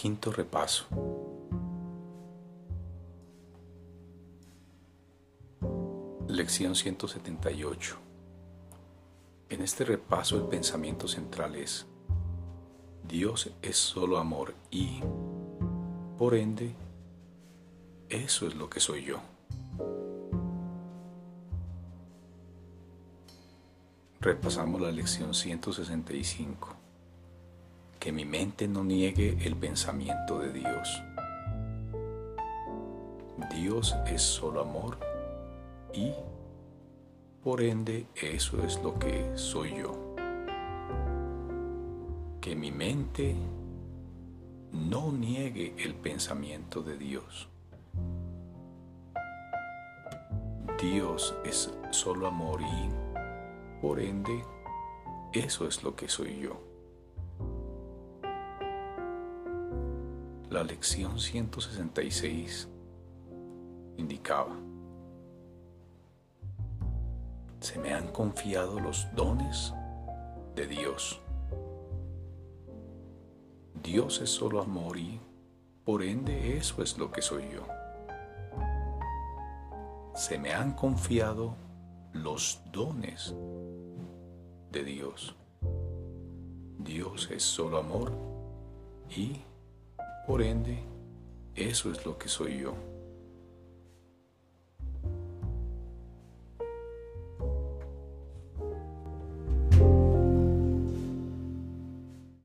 Quinto repaso. Lección 178. En este repaso el pensamiento central es, Dios es solo amor y, por ende, eso es lo que soy yo. Repasamos la lección 165. Que mi mente no niegue el pensamiento de Dios. Dios es solo amor y, por ende, eso es lo que soy yo. Que mi mente no niegue el pensamiento de Dios. Dios es solo amor y por ende, eso es lo que soy yo. La lección 166 indicaba, se me han confiado los dones de Dios. Dios es solo amor y por ende eso es lo que soy yo. Se me han confiado los dones de Dios. Dios es solo amor y, por ende, eso es lo que soy yo.